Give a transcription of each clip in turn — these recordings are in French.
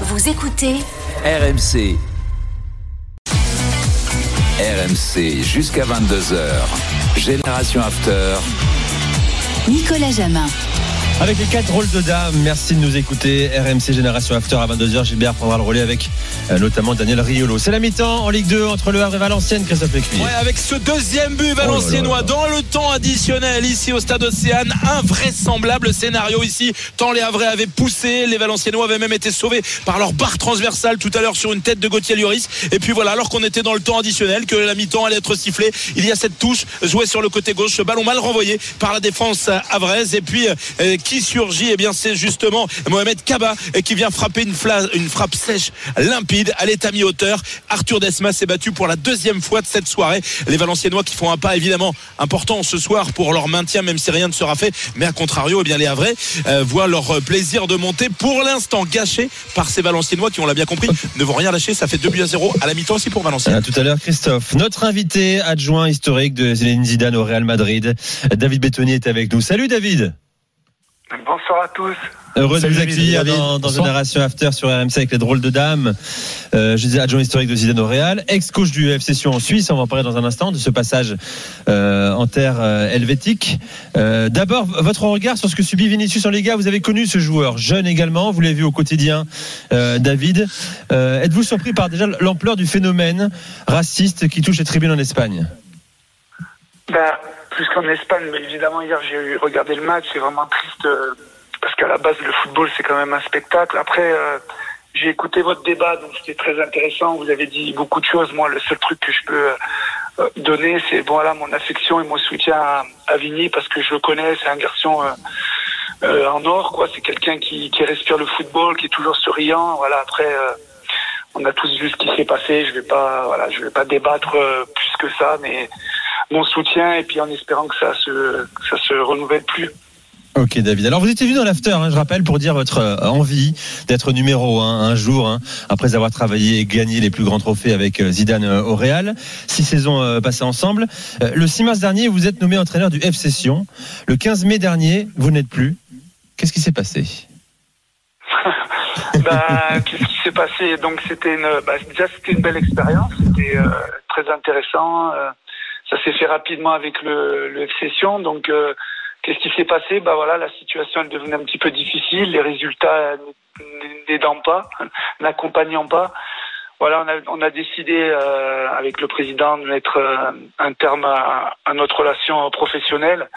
Vous écoutez RMC. RMC jusqu'à 22h. Génération After. Nicolas Jamin. Avec les quatre rôles de dames, merci de nous écouter. RMC Génération After à 22h. Gilbert prendra le relais avec euh, notamment Daniel Riolo. C'est la mi-temps en Ligue 2 entre Le Havre et Valenciennes, Christophe Lécuyer. Ouais, avec ce deuxième but valenciennois dans le temps additionnel ici au stade Océane. Invraisemblable scénario ici. Tant les Havrais avaient poussé, les Valenciennois avaient même été sauvés par leur barre transversale tout à l'heure sur une tête de Gauthier Lloris. Et puis voilà, alors qu'on était dans le temps additionnel, que la mi-temps allait être sifflée, il y a cette touche jouée sur le côté gauche. Ce ballon mal renvoyé par la défense havraise. Et puis, euh, qui surgit Eh bien, c'est justement Mohamed Kaba euh, qui vient frapper une, frappe sèche, limpide, à l'état mi-hauteur. Arthur Desmas s'est battu pour la deuxième fois de cette soirée. Les Valenciennois qui font un pas évidemment important ce soir pour leur maintien, même si rien ne sera fait. Mais à contrario, eh bien, les Havrais euh, voient leur plaisir de monter pour l'instant gâché par ces Valenciennois qui, on l'a bien compris, ne vont rien lâcher. Ça fait 2 buts à 0 à la mi-temps aussi pour Valenciennes. À tout à l'heure, Christophe. Notre invité adjoint historique de Zinedine Zidane au Real Madrid, David Bettoni, est avec nous. Salut David. Bonsoir à tous. Heureux de vous accueillir dans, dans. Génération After sur RMC avec les drôles de dames. Euh, je disais adjoint historique de Zidane au Real, ex-coach du FC Sion en Suisse. On va en parler dans un instant de ce passage euh, en terre euh, helvétique. Euh, D'abord, votre regard sur ce que subit Vinicius en Liga. Vous avez connu ce joueur, jeune également. Vous l'avez vu au quotidien, euh, David. Euh, Êtes-vous surpris par déjà l'ampleur du phénomène raciste qui touche les tribunes en Espagne? Ben, plus qu'en Espagne, mais évidemment, hier, j'ai regardé le match. C'est vraiment triste euh, parce qu'à la base, le football, c'est quand même un spectacle. Après, euh, j'ai écouté votre débat, donc c'était très intéressant. Vous avez dit beaucoup de choses. Moi, le seul truc que je peux euh, donner, c'est voilà mon affection et mon soutien à, Vigny parce que je le connais. C'est un garçon euh, en or, quoi. C'est quelqu'un qui, respire le football, qui est toujours souriant. Voilà. Après. on a tous vu ce qui s'est passé. Je vais pas, voilà, je vais pas débattre plus que ça, mais mon soutien et puis en espérant que ça se, que ça se renouvelle plus. Ok David. Alors vous étiez venu dans l'after, hein, je rappelle, pour dire votre euh, envie d'être numéro un un jour, hein, après avoir travaillé et gagné les plus grands trophées avec euh, Zidane euh, au Real. Six saisons passées ensemble. Le 6 mars dernier, vous êtes nommé entraîneur du FC Sion. Le 15 mai dernier, vous n'êtes plus. Qu'est-ce qui s'est passé? Bah, qu'est-ce qui s'est passé? Donc c'était une, bah, déjà c'était une belle expérience, c'était euh, très intéressant. euh, ça s'est fait rapidement avec le, le FC Sion. Donc euh, qu'est-ce qui s'est passé Bah voilà, la situation elle devenait un petit peu difficile, les résultats n'aidant pas, n'accompagnant pas. Voilà, on a, on a décidé euh, avec le président de mettre euh, un terme à, à notre relation professionnelle.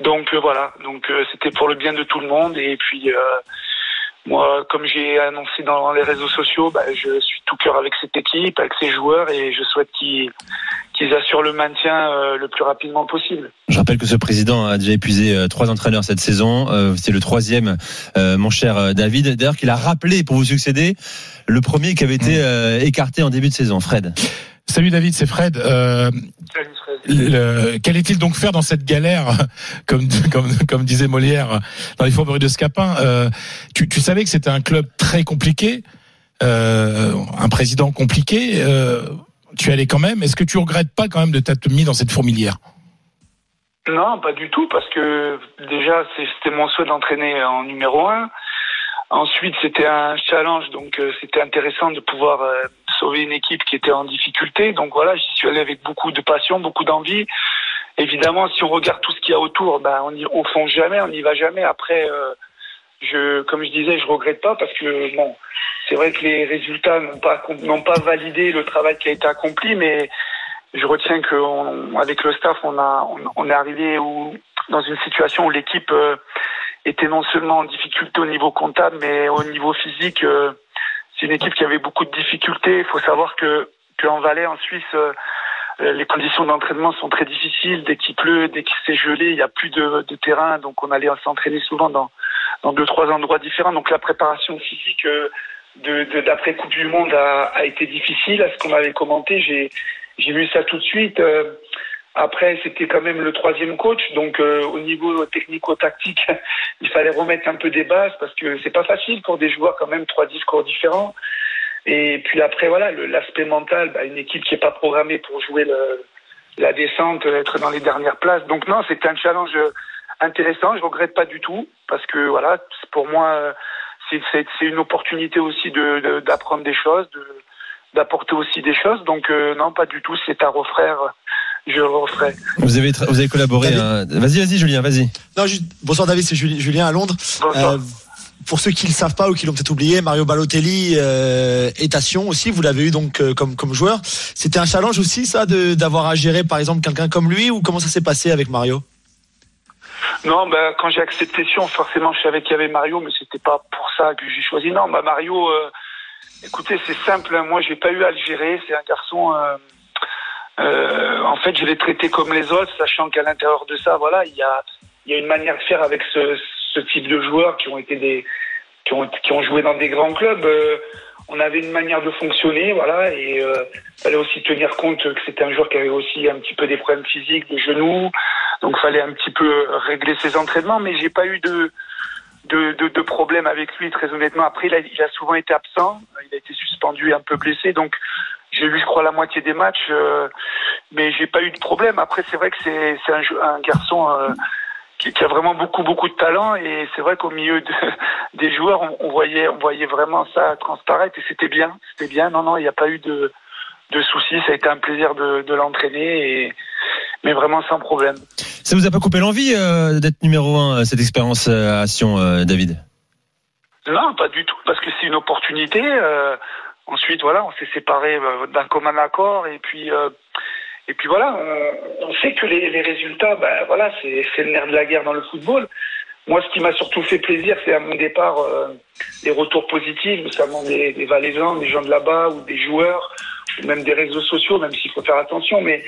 Donc euh, voilà, donc euh, c'était pour le bien de tout le monde et puis. Moi, comme j'ai annoncé dans les réseaux sociaux, bah, je suis tout cœur avec cette équipe, avec ces joueurs, et je souhaite qu'ils qu'ils assurent le maintien euh, le plus rapidement possible. Je rappelle que ce président a déjà épuisé euh, trois entraîneurs cette saison. Euh, C'est le troisième, euh, mon cher euh, David. D'ailleurs, qu'il a rappelé pour vous succéder le premier qui avait été euh, écarté en début de saison, Fred. Salut David, c'est Fred. Euh, Salut, Fred. le- Qu'allait-il donc faire dans cette galère, comme, comme, comme disait Molière, dans les fourberies de Scapin euh, tu, tu savais que c'était un club très compliqué, euh, un président compliqué. Euh, tu allais quand même. Est-ce que tu regrettes pas quand même de t'être mis dans cette fourmilière? Non, pas du tout, parce que déjà, c'était mon souhait d'entraîner en numéro un. Ensuite, c'était un challenge, donc euh, c'était intéressant de pouvoir euh, une équipe qui était en difficulté. Donc voilà, j'y suis allé avec beaucoup de passion, beaucoup d'envie. Évidemment, si on regarde tout ce qu'il y a autour, ben on y, on fonce jamais, on n'y va jamais. Après, euh, je, comme je disais, je regrette pas parce que bon, c'est vrai que les résultats n'ont pas n'ont pas validé le travail qui a été accompli, mais je retiens qu'avec le staff, on a on, on est arrivé où, dans une situation où l'équipe euh, était non seulement en difficulté au niveau comptable, mais au niveau physique. euh, c'est une équipe qui avait beaucoup de difficultés. Il faut savoir que qu'en Valais, en Suisse, euh, les conditions d'entraînement sont très difficiles. Dès qu'il pleut, dès qu'il s'est gelé, il n'y a plus de, de terrain, donc on allait s'entraîner souvent dans dans deux trois endroits différents. Donc la préparation physique euh, de d'après Coupe du Monde a, a été difficile. À ce qu'on avait commenté, j'ai j'ai vu ça tout de suite. Euh, après, c'était quand même le troisième coach, donc euh, au niveau technico-tactique, il fallait remettre un peu des bases parce que c'est pas facile pour des joueurs quand même trois discours différents. Et puis après, voilà, l'aspect mental, bah, une équipe qui est pas programmée pour jouer le, la descente, être dans les dernières places. Donc non, c'était un challenge intéressant. Je regrette pas du tout parce que voilà, pour moi, euh, c'est une opportunité aussi de de- d'apprendre des choses, de d'apporter aussi des choses. Donc euh, non, pas du tout. C'est à refaire. Je le referai. Vous avez, vous avez collaboré. Hein. Vas-y, vas-y, Julien, vas-y. Non, juste- bonsoir David, c'est Juli- Julien à Londres. Bonsoir. Euh, pour ceux qui ne le savent pas ou qui l'ont peut-être oublié, Mario Balotelli euh, est à Sion aussi. Vous l'avez eu donc euh, comme comme joueur. C'était un challenge aussi, ça, d'avoir à gérer par exemple quelqu'un comme lui ou comment ça s'est passé avec Mario? Non, ben, quand j'ai accepté Sion, forcément, je savais qu'il y avait Mario, mais c'était pas pour ça que j'ai choisi. Non, bah, Mario, euh, écoutez, c'est simple. hein. Moi, j'ai pas eu à le gérer. C'est un garçon. Euh, en fait, je l'ai traité comme les autres, sachant qu'à l'intérieur de ça, voilà, il y a, une manière de faire avec ce, type de joueurs qui ont été qui ont, joué dans des grands clubs. Euh, on avait une manière de fonctionner, voilà, et euh, fallait aussi tenir compte que c'était un joueur qui avait aussi un petit peu des problèmes physiques, des genoux, donc fallait un petit peu régler ses entraînements, mais j'ai pas eu de de, avec lui très honnêtement. Après, il a, il a souvent été absent, il a été suspendu, un peu blessé, donc j'ai vu, je crois, la moitié des matchs, euh, mais j'ai pas eu de problème. Après, c'est vrai que c'est un, garçon. euh, qui, qui a vraiment beaucoup beaucoup de talent et c'est vrai qu'au milieu de, des joueurs on, on voyait on voyait vraiment ça transparaître et c'était bien c'était bien non non il n'y a pas eu de de soucis ça a été un plaisir de, de l'entraîner et mais vraiment sans problème Ça vous a pas coupé l'envie euh, d'être numéro un, euh, cette expérience à Sion, David? Non pas du tout parce que c'est une opportunité euh, ensuite voilà on s'est séparés euh, d'un commun accord et puis euh, et puis voilà on, on sait que les, les résultats ben voilà c'est le nerf de la guerre dans le football moi, ce qui m'a surtout fait plaisir, c'est à mon départ euh, les retours positifs, notamment des, des Valaisans, des gens de là-bas ou des joueurs, ou même des réseaux sociaux, même s'il faut faire attention. Mais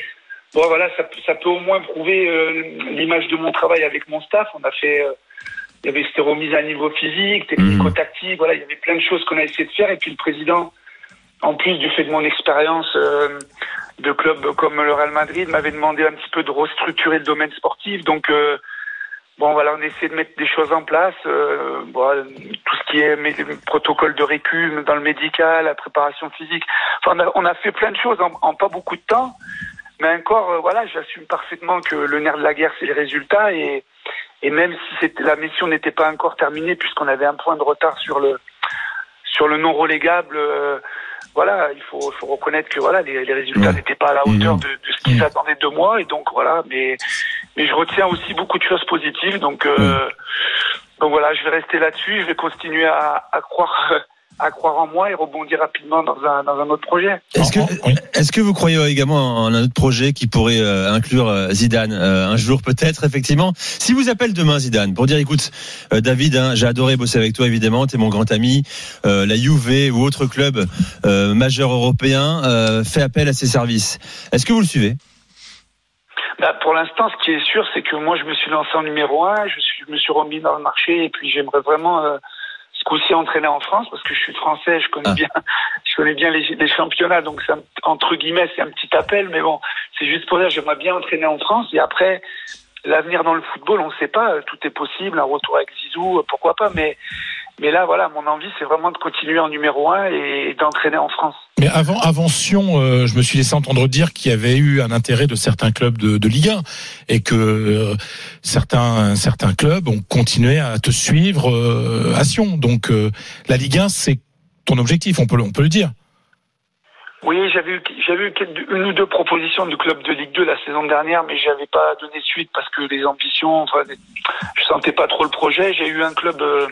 bon, voilà, ça, ça peut au moins prouver euh, l'image de mon travail avec mon staff. On a fait, euh, il y avait cette remise à niveau physique, technico-tactique, voilà, il y avait plein de choses qu'on a essayé de faire. Et puis le président, en plus du fait de mon expérience euh, de club comme le Real Madrid, m'avait demandé un petit peu de restructurer le domaine sportif. Donc euh, Bon, voilà, on essaie de mettre des choses en place. Euh, tout ce qui est protocole de récup dans le médical, la préparation physique. Enfin, on a, fait plein de choses en, pas beaucoup de temps. Mais encore, voilà, j'assume parfaitement que le nerf de la guerre, c'est les résultats. Et, et même si la mission n'était pas encore terminée, puisqu'on avait un point de retard sur le, sur le non relégable, il faut, faut reconnaître que voilà, les, les résultats n'étaient pas à la hauteur Mhm. de, de ce qui s'attendait de moi. Et donc voilà, mais mais je retiens aussi beaucoup de choses positives. Donc, euh, donc voilà, je vais rester là-dessus. Je vais continuer à, à croire, à croire en moi et rebondir rapidement dans un, dans un autre projet. Est-ce que, Oui. est-ce que vous croyez également en un autre projet qui pourrait euh, inclure euh, Zidane euh, un jour peut-être effectivement? Si vous appelle demain Zidane pour dire écoute euh, David, hein, j'ai adoré bosser avec toi évidemment, t'es mon grand ami, euh, la Juve ou autre club euh, majeur européen euh, fait appel à ses services. Est-ce que vous le suivez? Bah, pour l'instant, ce qui est sûr, c'est que moi, je me suis lancé en numéro un. Je, suis, je me suis remis dans le marché et puis j'aimerais vraiment euh, ce coup-ci entraîner en France parce que je suis français, je connais Ah. bien, je connais bien les, les championnats. Donc, entre guillemets, c'est un petit appel, mais bon, c'est juste pour dire, j'aimerais bien entraîner en France et après. L'avenir dans le football, on ne sait pas, tout est possible, un retour avec Zizou, pourquoi pas, mais, mais là, voilà, mon envie, c'est vraiment de continuer en numéro un et d'entraîner en France. Mais avant, avant Sion, euh, je me suis laissé entendre dire qu'il y avait eu un intérêt de certains clubs de, de Ligue 1 et que euh, certains, certains clubs ont continué à te suivre euh, à Sion. Donc euh, la Ligue 1, c'est ton objectif, on peut, le- on peut le dire. Oui, j'avais eu, j'avais eu une ou deux propositions du club de Ligue 2 la saison dernière, mais j'avais pas donné suite parce que les ambitions, enfin, je sentais pas trop le projet. J'ai eu un club euh,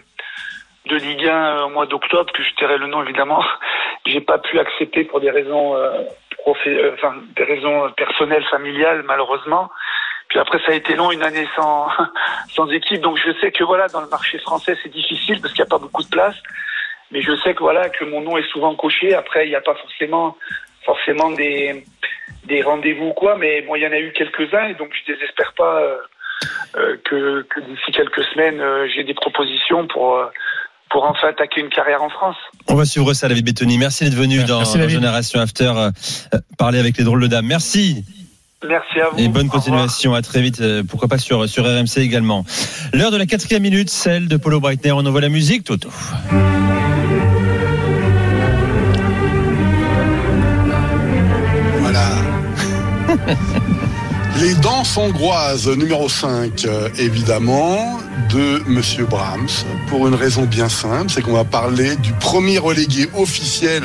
de Ligue 1 euh, au mois d'octobre, que je tairai le nom évidemment. J'ai pas pu accepter pour des raisons, euh, euh, enfin, des raisons personnelles, familiales, malheureusement. Puis après, ça a été long, une année sans, sans équipe. Donc je sais que voilà, dans le marché français, c'est difficile parce qu'il n'y a pas beaucoup de place. Mais je sais que voilà que mon nom est souvent coché. Après, il n'y a pas forcément forcément des des rendez-vous ou quoi, mais bon, il y en a eu quelques-uns et donc je désespère pas euh, euh, que, que d'ici quelques semaines euh, j'ai des propositions pour pour enfin attaquer une carrière en France. On va suivre ça, David Bettoni. Merci d'être venu dans, Merci, dans David. Génération After euh, parler avec les drôles de dames. Merci. Merci à vous. Et bonne continuation, à très vite, euh, pourquoi pas sur, sur RMC également. L'heure de la quatrième minute, celle de Polo Breitner. On envoie la musique, Toto. Voilà. Les danses hongroises, numéro 5, euh, évidemment. De Monsieur Brahms pour une raison bien simple, c'est qu'on va parler du premier relégué officiel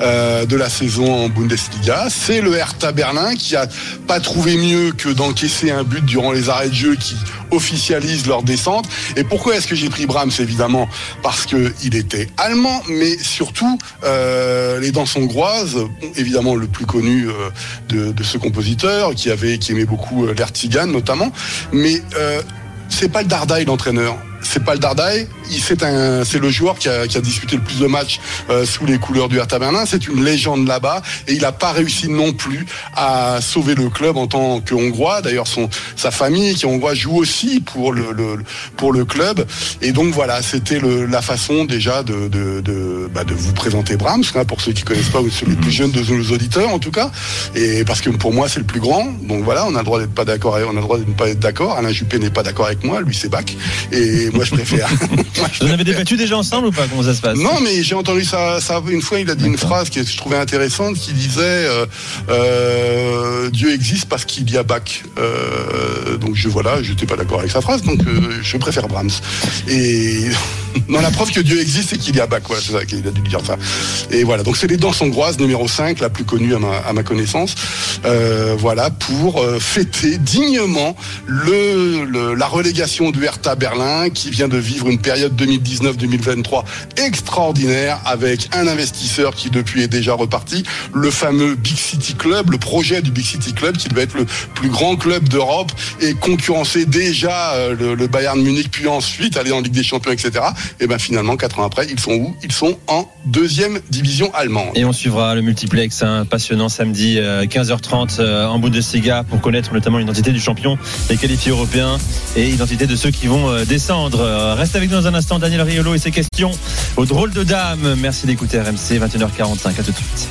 euh, de la saison en Bundesliga. C'est le Hertha Berlin qui a pas trouvé mieux que d'encaisser un but durant les arrêts de jeu qui officialise leur descente. Et pourquoi est-ce que j'ai pris Brahms Évidemment? Parce qu'il était allemand, mais surtout euh, les dents hongroises, évidemment le plus connu euh, de, ce compositeur qui avait qui aimait beaucoup l'Ertigan notamment, c'est pas le Dardaï l'entraîneur c'est pas le Dardaï, c'est un, c'est le joueur qui a, qui a, disputé le plus de matchs euh, sous les couleurs du Hertha Berlin. C'est une légende là-bas et il n'a pas réussi non plus à sauver le club en tant que Hongrois. D'ailleurs, son sa famille qui est hongroise joue aussi pour le, le pour le club. Et donc voilà, c'était la façon déjà de de, de, bah, de vous présenter Brahms hein, pour ceux qui connaissent pas ou ceux les plus jeunes de nos auditeurs en tout cas. Et parce que pour moi c'est le plus grand. Donc voilà, on a le droit d'être pas d'accord. On a le droit de ne pas être d'accord. Alain Juppé n'est pas d'accord avec moi. Lui c'est bac. Et moi je préfère. Vous en avez débattu déjà ensemble ou pas? Comment ça se passe? Non, mais j'ai entendu ça, ça, une fois. Il a dit une phrase que je trouvais intéressante, qui disait euh, euh, Dieu existe parce qu'il y a Bach. Euh, donc je voilà, je n'étais pas d'accord avec sa phrase, donc je préfère Brahms. Et non, la preuve que Dieu existe, c'est qu'il y a Bach. C'est ça qu'il a dû dire ça. Et voilà, donc c'est les danses hongroises numéro 5, la plus connue à ma, à ma connaissance. Voilà, pour fêter dignement le, le, la relégation du Hertha Berlin qui vient de vivre une période 2019-2023 extraordinaire avec un investisseur qui depuis est déjà reparti, le fameux Big City Club, le projet du Big City Club qui devait être le plus grand club d'Europe et concurrencer déjà euh, le, Bayern Munich puis ensuite aller en Ligue des Champions, etc. Et ben finalement, quatre ans après, ils sont où? Ils sont en deuxième division allemande. Et on suivra le multiplex hein, passionnant samedi 15h30 euh, en Bundesliga pour connaître notamment l'identité du champion, les qualifiés européens et l'identité de ceux qui vont euh, descendre. Reste avec nous dans un instant Daniel Riolo et ses questions au drôle de dame. Merci d'écouter RMC 21h45. À tout de suite.